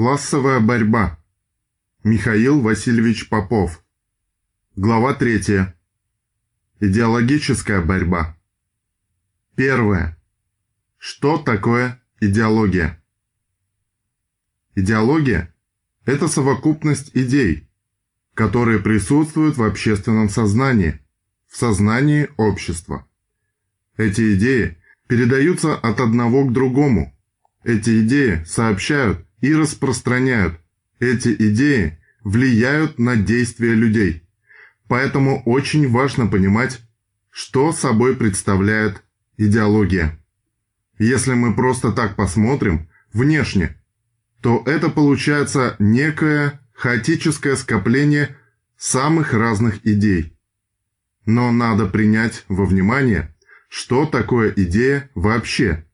Классовая борьба. Михаил Васильевич Попов. Глава 3. Идеологическая борьба. Первое. Что такое идеология? Идеология – это совокупность идей, которые присутствуют в общественном сознании, в сознании общества. Эти идеи передаются от одного к другому. Эти идеи сообщают и распространяют. Эти идеи влияют на действия людей. Поэтому очень важно понимать, что собой представляет идеология. Если мы просто так посмотрим, внешне, то это получается некое хаотическое скопление самых разных идей. Но надо принять во внимание, что такое идея вообще.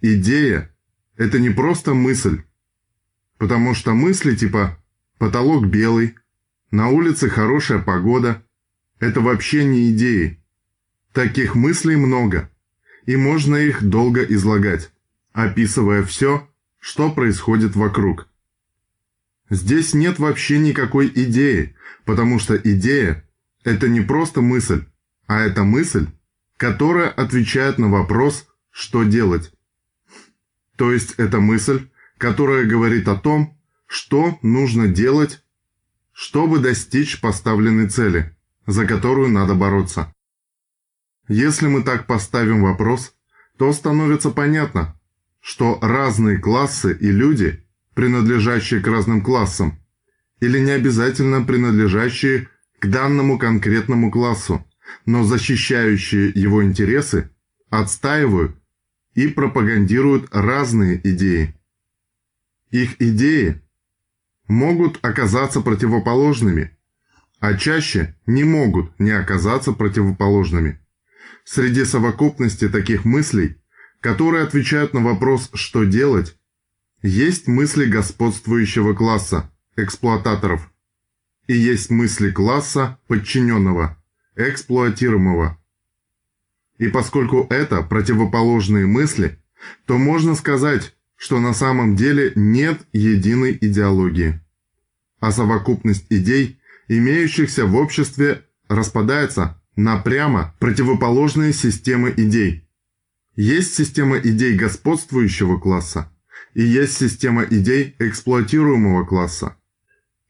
Идея – это не просто мысль, Потому что мысли типа «потолок белый», «на улице хорошая погода» – это вообще не идеи. Таких мыслей много, и можно их долго излагать, описывая все, что происходит вокруг. Здесь нет вообще никакой идеи, потому что идея – это не просто мысль, а это мысль, которая отвечает на вопрос «что делать?». То есть это мысль, которая говорит о том, что нужно делать, чтобы достичь поставленной цели, за которую надо бороться. Если мы так поставим вопрос, то становится понятно, что разные классы и люди, принадлежащие к разным классам, или не обязательно принадлежащие к данному конкретному классу, но защищающие его интересы, отстаивают и пропагандируют разные идеи. Их идеи могут оказаться противоположными, а чаще не могут не оказаться противоположными. Среди совокупности таких мыслей, которые отвечают на вопрос «что делать?», есть мысли господствующего класса, эксплуататоров, и есть мысли класса подчиненного, эксплуатируемого. И поскольку это противоположные мысли, то можно сказать, что на самом деле нет единой идеологии, а совокупность идей, имеющихся в обществе, распадается на прямо противоположные системы идей. Есть система идей господствующего класса и есть система идей эксплуатируемого класса.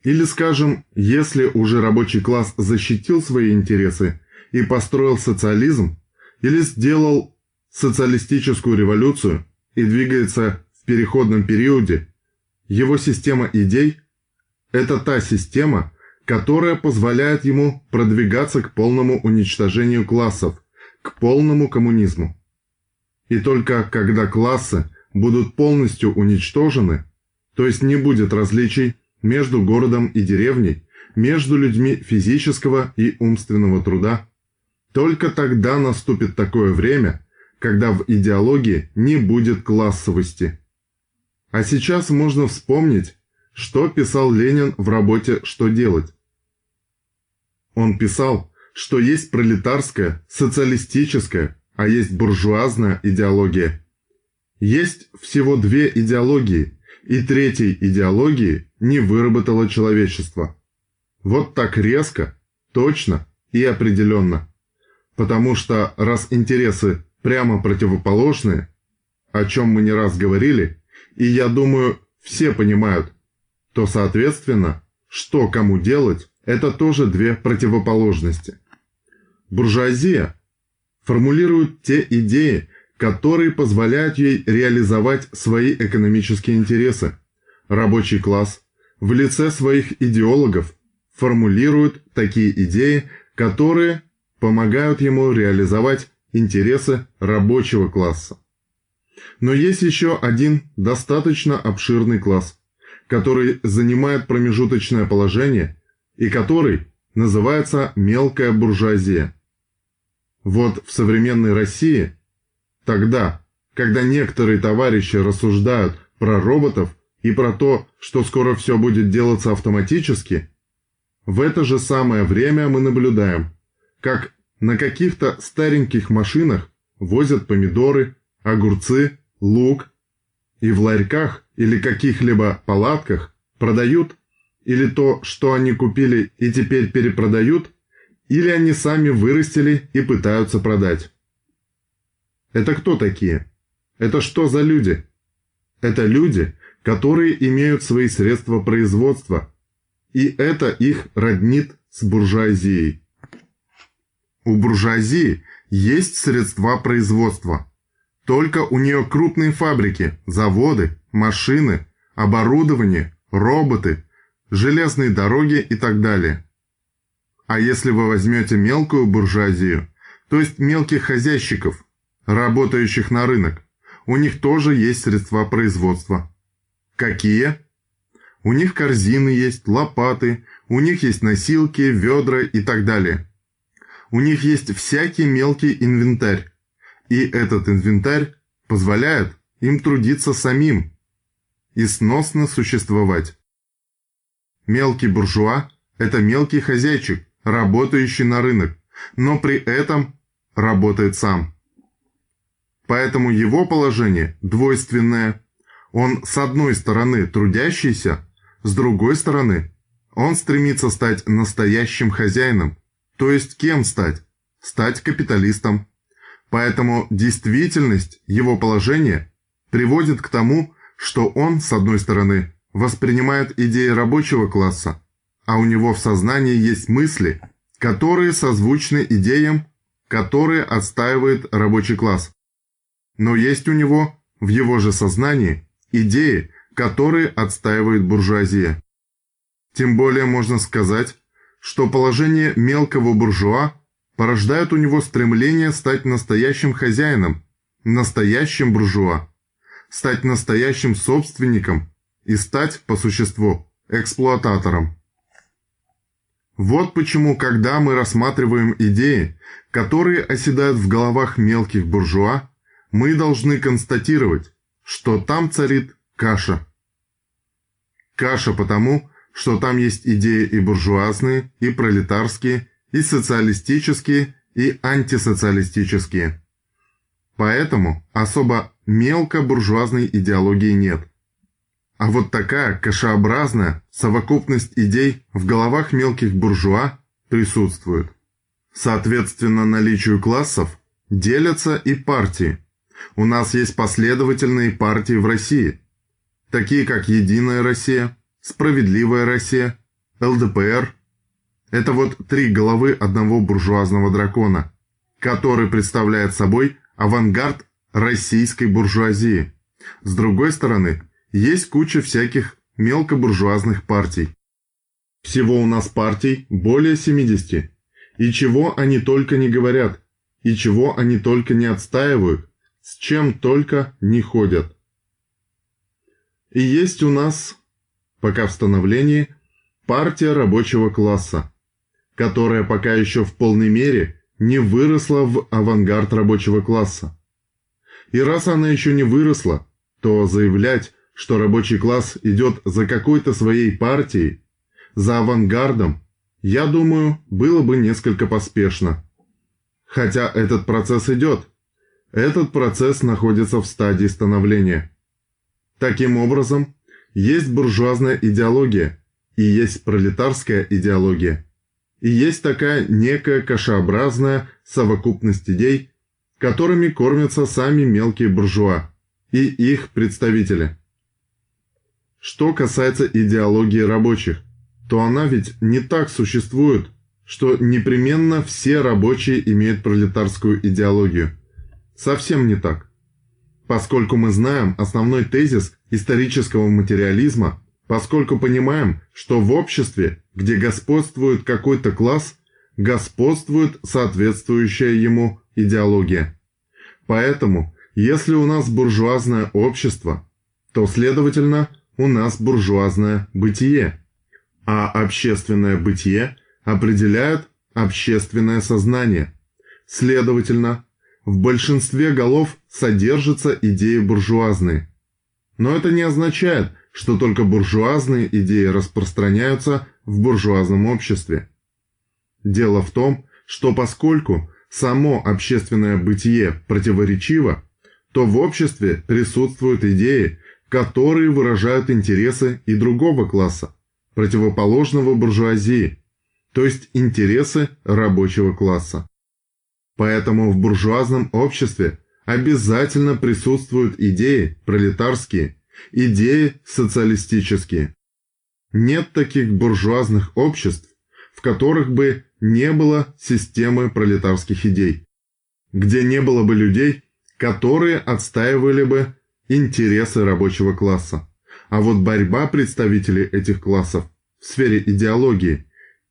Или, скажем, если уже рабочий класс защитил свои интересы и построил социализм, или сделал социалистическую революцию и двигается переходном периоде его система идей – это та система, которая позволяет ему продвигаться к полному уничтожению классов, к полному коммунизму. И только когда классы будут полностью уничтожены, то есть не будет различий между городом и деревней, между людьми физического и умственного труда, только тогда наступит такое время, когда в идеологии не будет классовости. А сейчас можно вспомнить, что писал Ленин в работе «Что делать?». Он писал, что есть пролетарская, социалистическая, а есть буржуазная идеология. Есть всего две идеологии, и третьей идеологии не выработало человечество. Вот так резко, точно и определенно. Потому что раз интересы прямо противоположные, о чем мы не раз говорили, и я думаю, все понимают, то, соответственно, что кому делать, это тоже две противоположности. Буржуазия формулирует те идеи, которые позволяют ей реализовать свои экономические интересы. Рабочий класс в лице своих идеологов формулирует такие идеи, которые помогают ему реализовать интересы рабочего класса. Но есть еще один достаточно обширный класс, который занимает промежуточное положение и который называется мелкая буржуазия. Вот в современной России, тогда, когда некоторые товарищи рассуждают про роботов и про то, что скоро все будет делаться автоматически, в это же самое время мы наблюдаем, как на каких-то стареньких машинах возят помидоры, огурцы, лук и в ларьках или каких-либо палатках продают или то, что они купили и теперь перепродают, или они сами вырастили и пытаются продать. Это кто такие? Это что за люди? Это люди, которые имеют свои средства производства, и это их роднит с буржуазией. У буржуазии есть средства производства. Только у нее крупные фабрики, заводы, машины, оборудование, роботы, железные дороги и так далее. А если вы возьмете мелкую буржуазию, то есть мелких хозяйщиков, работающих на рынок, у них тоже есть средства производства. Какие? У них корзины есть, лопаты, у них есть носилки, ведра и так далее. У них есть всякий мелкий инвентарь. И этот инвентарь позволяет им трудиться самим и сносно существовать. Мелкий буржуа – это мелкий хозяйчик, работающий на рынок, но при этом работает сам. Поэтому его положение двойственное. Он с одной стороны трудящийся, с другой стороны он стремится стать настоящим хозяином. То есть кем стать? Стать капиталистом. Поэтому действительность его положения приводит к тому, что он, с одной стороны, воспринимает идеи рабочего класса, а у него в сознании есть мысли, которые созвучны идеям, которые отстаивает рабочий класс. Но есть у него, в его же сознании, идеи, которые отстаивает буржуазия. Тем более можно сказать, что положение мелкого буржуа порождает у него стремление стать настоящим хозяином, настоящим буржуа, стать настоящим собственником и стать, по существу, эксплуататором. Вот почему, когда мы рассматриваем идеи, которые оседают в головах мелких буржуа, мы должны констатировать, что там царит каша. Каша потому, что там есть идеи и буржуазные, и пролетарские, и социалистические, и антисоциалистические. Поэтому особо мелко-буржуазной идеологии нет. А вот такая кашеобразная совокупность идей в головах мелких буржуа присутствует. Соответственно наличию классов делятся и партии – у нас есть последовательные партии в России, такие как «Единая Россия», «Справедливая Россия», ЛДПР. Это вот три головы одного буржуазного дракона, который представляет собой авангард российской буржуазии. С другой стороны, есть куча всяких мелкобуржуазных партий. Всего у нас партий более 70. И чего они только не говорят, и чего они только не отстаивают, с чем только не ходят. И есть у нас, пока в становлении, партия рабочего класса, которая пока еще в полной мере не выросла в авангард рабочего класса. И раз она еще не выросла, то заявлять, что рабочий класс идет за какой-то своей партией, за авангардом, я думаю, было бы несколько поспешно. Хотя этот процесс идет – этот процесс находится в стадии становления. Таким образом, есть буржуазная идеология и есть пролетарская идеология. И есть такая некая кашеобразная совокупность идей, которыми кормятся сами мелкие буржуа и их представители. Что касается идеологии рабочих, то она ведь не так существует, что непременно все рабочие имеют пролетарскую идеологию. Совсем не так. Поскольку мы знаем основной тезис исторического материализма, поскольку понимаем, что в обществе, где господствует какой-то класс, господствует соответствующая ему идеология. Поэтому, если у нас буржуазное общество, то, следовательно, у нас буржуазное бытие, а общественное бытие определяет общественное сознание. Следовательно, в большинстве голов содержатся идеи буржуазные. Но это не означает, что только буржуазные идеи распространяются в буржуазном обществе. Дело в том, что поскольку само общественное бытие противоречиво, то в обществе присутствуют идеи, которые выражают интересы и другого класса, противоположного буржуазии, то есть интересы рабочего класса. Поэтому в буржуазном обществе обязательно присутствуют идеи пролетарские, идеи социалистические. Нет таких буржуазных обществ, в которых бы не было системы пролетарских идей, где не было бы людей, которые отстаивали бы интересы рабочего класса. А вот борьба представителей этих классов в сфере идеологии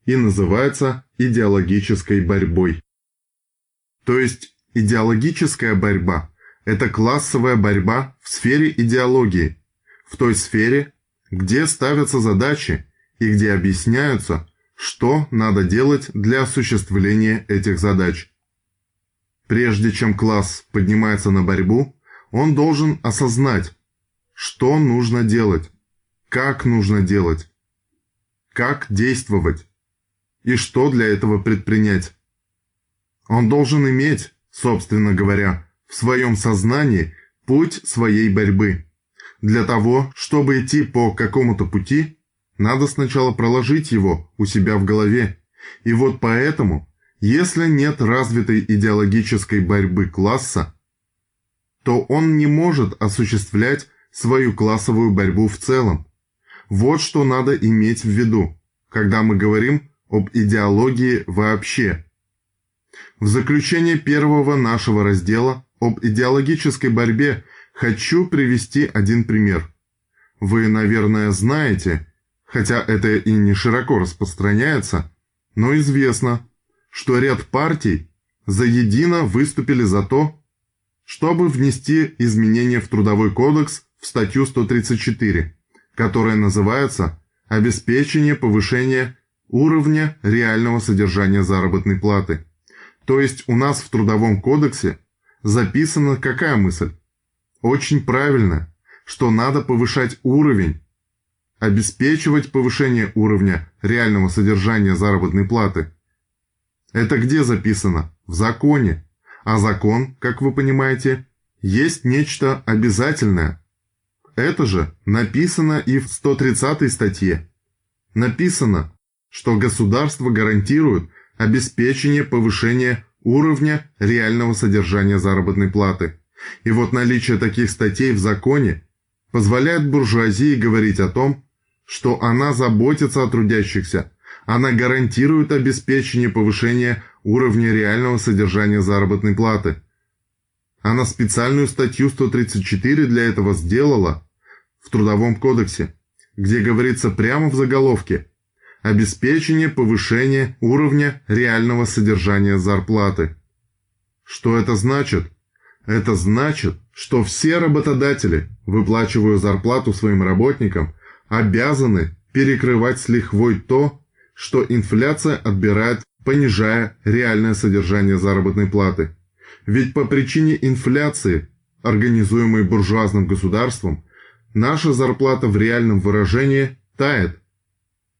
и называется идеологической борьбой. То есть идеологическая борьба – это классовая борьба в сфере идеологии, в той сфере, где ставятся задачи и где объясняются, что надо делать для осуществления этих задач. Прежде чем класс поднимается на борьбу, он должен осознать, что нужно делать, как нужно делать, как действовать и что для этого предпринять. Он должен иметь, собственно говоря, в своем сознании путь своей борьбы. Для того, чтобы идти по какому-то пути, надо сначала проложить его у себя в голове. И вот поэтому, если нет развитой идеологической борьбы класса, то он не может осуществлять свою классовую борьбу в целом. Вот что надо иметь в виду, когда мы говорим об идеологии вообще. В заключение первого нашего раздела об идеологической борьбе хочу привести один пример. Вы, наверное, знаете, хотя это и не широко распространяется, но известно, что ряд партий заедино выступили за то, чтобы внести изменения в Трудовой кодекс в статью 134, которая называется «Обеспечение повышения уровня реального содержания заработной платы». То есть у нас в Трудовом кодексе записана какая мысль? Очень правильно, что надо повышать уровень, обеспечивать повышение уровня реального содержания заработной платы. Это где записано? В законе. А закон, как вы понимаете, есть нечто обязательное. Это же написано и в 130 статье. Написано, что государство гарантирует обеспечение повышения уровня реального содержания заработной платы. И вот наличие таких статей в законе позволяет буржуазии говорить о том, что она заботится о трудящихся, она гарантирует обеспечение повышения уровня реального содержания заработной платы. Она специальную статью 134 для этого сделала в Трудовом кодексе, где говорится прямо в заголовке «Обеспечение повышения уровня реального содержания зарплаты». Что это значит? Это значит, что все работодатели, выплачивая зарплату своим работникам, обязаны перекрывать с лихвой то, что инфляция отбирает, понижая реальное содержание заработной платы. Ведь по причине инфляции, организуемой буржуазным государством, наша зарплата в реальном выражении тает.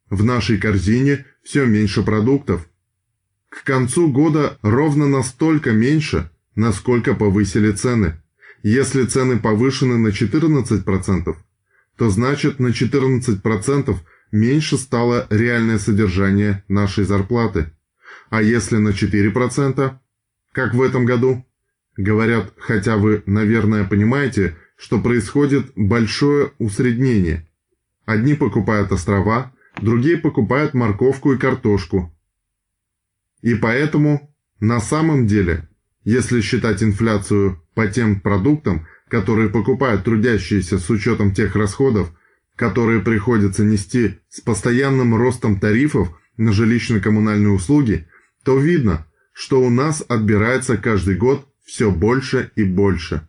В нашей корзине все меньше продуктов. К концу года ровно настолько меньше – насколько повысили цены. Если цены повышены на 14%, то значит на 14% меньше стало реальное содержание нашей зарплаты. А если на 4%, как в этом году? Говорят, хотя вы, наверное, понимаете, что происходит большое усреднение. Одни покупают острова, другие покупают морковку и картошку. И поэтому на самом деле если считать инфляцию по тем продуктам, которые покупают трудящиеся с учетом тех расходов, которые приходится нести с постоянным ростом тарифов на жилищно-коммунальные услуги, то видно, что у нас отбирается каждый год все больше и больше.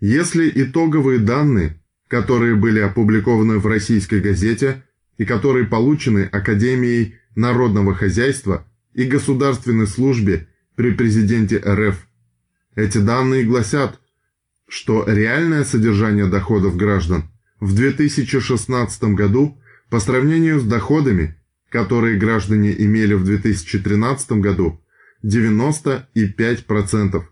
Если итоговые данные, которые были опубликованы в российской газете и которые получены Академией народного хозяйства и государственной службе при президенте РФ. Эти данные гласят, что реальное содержание доходов граждан в 2016 году по сравнению с доходами, которые граждане имели в 2013 году, 95%,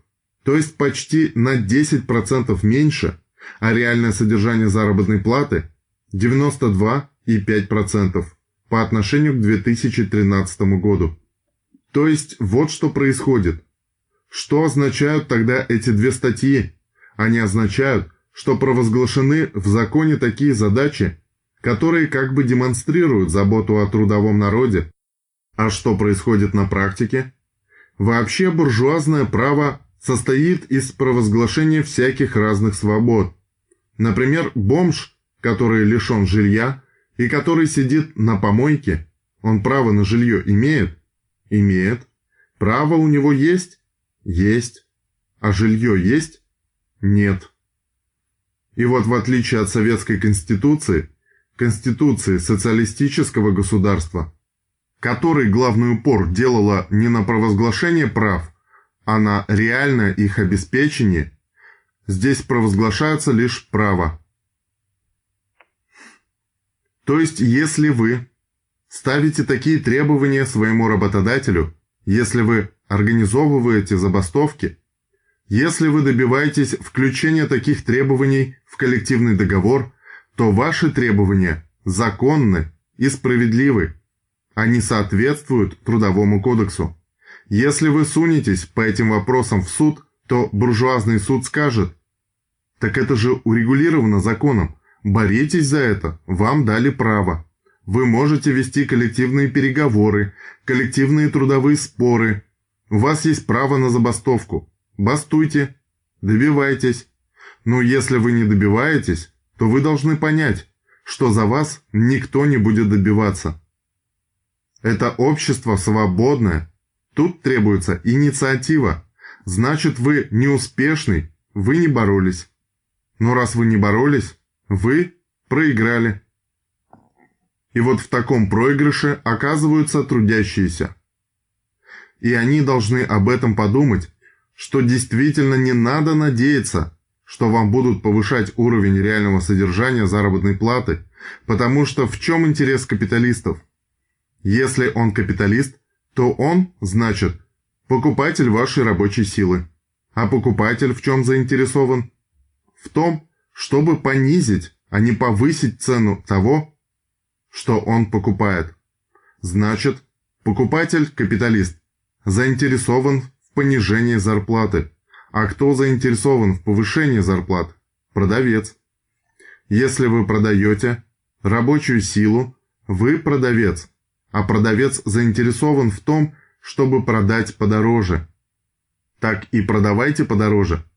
то есть почти на 10% меньше, а реальное содержание заработной платы 92,5% по отношению к 2013 году. То есть вот что происходит. Что означают тогда эти две статьи? Они означают, что провозглашены в законе такие задачи, которые как бы демонстрируют заботу о трудовом народе. А что происходит на практике? Вообще буржуазное право состоит из провозглашения всяких разных свобод. Например, бомж, который лишен жилья и который сидит на помойке, он право на жилье имеет? Имеет. Право у него есть? Есть. А жилье есть? Нет. И вот в отличие от Советской Конституции, Конституции социалистического государства, которой главный упор делала не на провозглашение прав, а на реальное их обеспечение, здесь провозглашаются лишь права. То есть, если вы ставите такие требования своему работодателю, если вы организовываете забастовки, если вы добиваетесь включения таких требований в коллективный договор – то ваши требования законны и справедливы. Они соответствуют Трудовому кодексу. Если вы сунетесь по этим вопросам в суд, то буржуазный суд скажет, так это же урегулировано законом, боритесь за это, вам дали право. Вы можете вести коллективные переговоры, коллективные трудовые споры. У вас есть право на забастовку. Бастуйте, добивайтесь. Но если вы не добиваетесь, то вы должны понять, что за вас никто не будет добиваться. Это общество свободное. Тут требуется инициатива. Значит, вы неуспешный, вы не боролись. Но раз вы не боролись, вы проиграли. И вот в таком проигрыше оказываются трудящиеся. И они должны об этом подумать, что действительно не надо надеяться, что вам будут повышать уровень реального содержания заработной платы, потому что в чем интерес капиталистов? Если он капиталист, то он, значит, покупатель вашей рабочей силы. А покупатель в чем заинтересован? В том, чтобы понизить, а не повысить цену того, что он покупает. Значит, покупатель-капиталист заинтересован в понижении зарплаты. А кто заинтересован в повышении зарплат? Продавец. Если вы продаете рабочую силу, вы продавец, а продавец заинтересован в том, чтобы продать подороже. Так и продавайте подороже.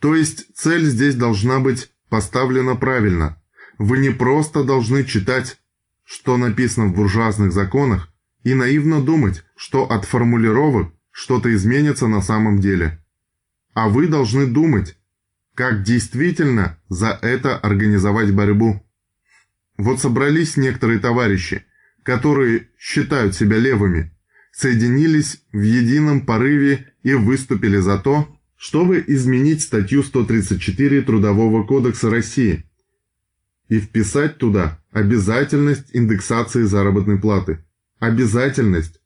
То есть цель здесь должна быть поставлена правильно. Вы не просто должны читать, что написано в буржуазных законах, и наивно думать, что от формулировок что-то изменится на самом деле а вы должны думать, как действительно за это организовать борьбу. Вот собрались некоторые товарищи, которые считают себя левыми, соединились в едином порыве и выступили за то, чтобы изменить статью 134 Трудового кодекса России и вписать туда обязательность индексации заработной платы. Обязательность.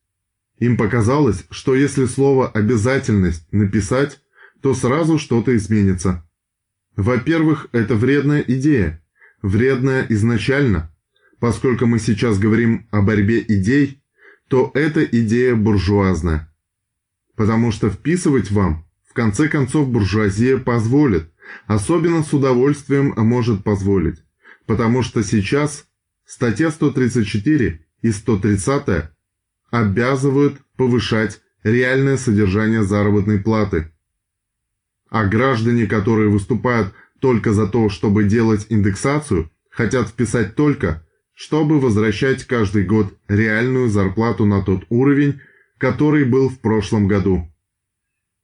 Им показалось, что если слово «обязательность» написать, то сразу что-то изменится. Во-первых, это вредная идея, вредная изначально. Поскольку мы сейчас говорим о борьбе идей, то эта идея буржуазная. Потому что вписывать вам, в конце концов, буржуазия позволит, особенно с удовольствием может позволить. Потому что сейчас статья 134 и 130 обязывают повышать реальное содержание заработной платы а граждане, которые выступают только за то, чтобы делать индексацию, хотят вписать только, чтобы возвращать каждый год реальную зарплату на тот уровень, который был в прошлом году.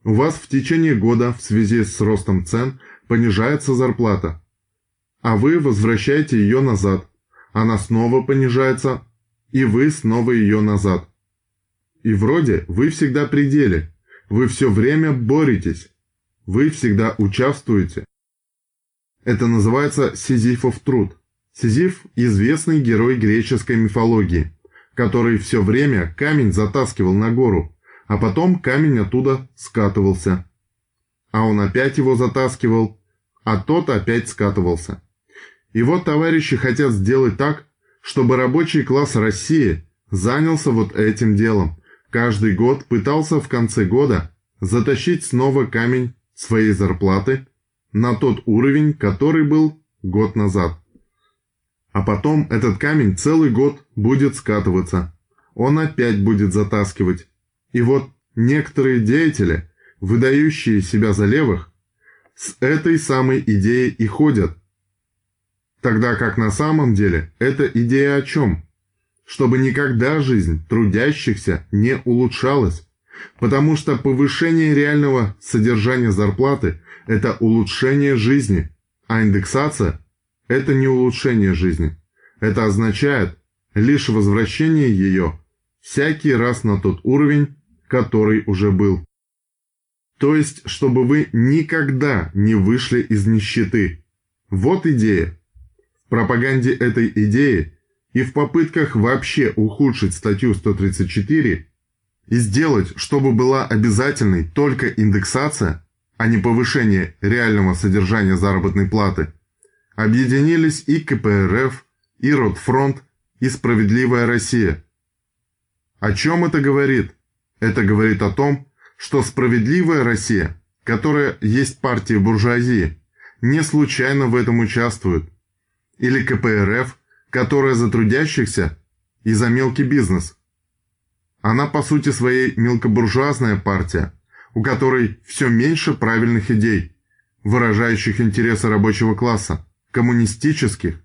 У вас в течение года в связи с ростом цен понижается зарплата, а вы возвращаете ее назад, она снова понижается, и вы снова ее назад. И вроде вы всегда при деле, вы все время боретесь, вы всегда участвуете. Это называется Сизифов труд. Сизиф – известный герой греческой мифологии, который все время камень затаскивал на гору, а потом камень оттуда скатывался. А он опять его затаскивал, а тот опять скатывался. И вот товарищи хотят сделать так, чтобы рабочий класс России занялся вот этим делом. Каждый год пытался в конце года затащить снова камень своей зарплаты на тот уровень, который был год назад. А потом этот камень целый год будет скатываться. Он опять будет затаскивать. И вот некоторые деятели, выдающие себя за левых, с этой самой идеей и ходят. Тогда как на самом деле эта идея о чем? Чтобы никогда жизнь трудящихся не улучшалась, потому что повышение реального содержания зарплаты – это улучшение жизни, а индексация – это не улучшение жизни. Это означает лишь возвращение ее всякий раз на тот уровень, который уже был. То есть, чтобы вы никогда не вышли из нищеты. Вот идея. В пропаганде этой идеи и в попытках вообще ухудшить статью 134 и сделать, чтобы была обязательной только индексация, а не повышение реального содержания заработной платы, объединились и КПРФ, и Ротфронт, и Справедливая Россия. О чем это говорит? Это говорит о том, что Справедливая Россия, которая есть партия буржуазии, не случайно в этом участвует. Или КПРФ, которая за трудящихся и за мелкий бизнес. Она по сути своей мелкобуржуазная партия, у которой все меньше правильных идей, выражающих интересы рабочего класса, коммунистических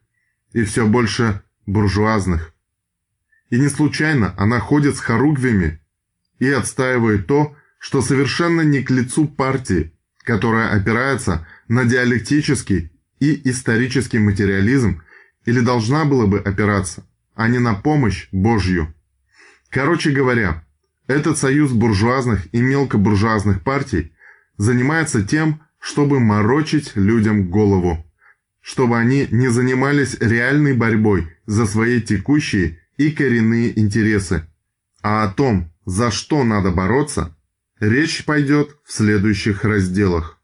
и все больше буржуазных. И не случайно она ходит с хоругвями и отстаивает то, что совершенно не к лицу партии, которая опирается на диалектический и исторический материализм или должна была бы опираться, а не на помощь Божью. Короче говоря, этот союз буржуазных и мелкобуржуазных партий занимается тем, чтобы морочить людям голову, чтобы они не занимались реальной борьбой за свои текущие и коренные интересы, а о том, за что надо бороться – Речь пойдет в следующих разделах.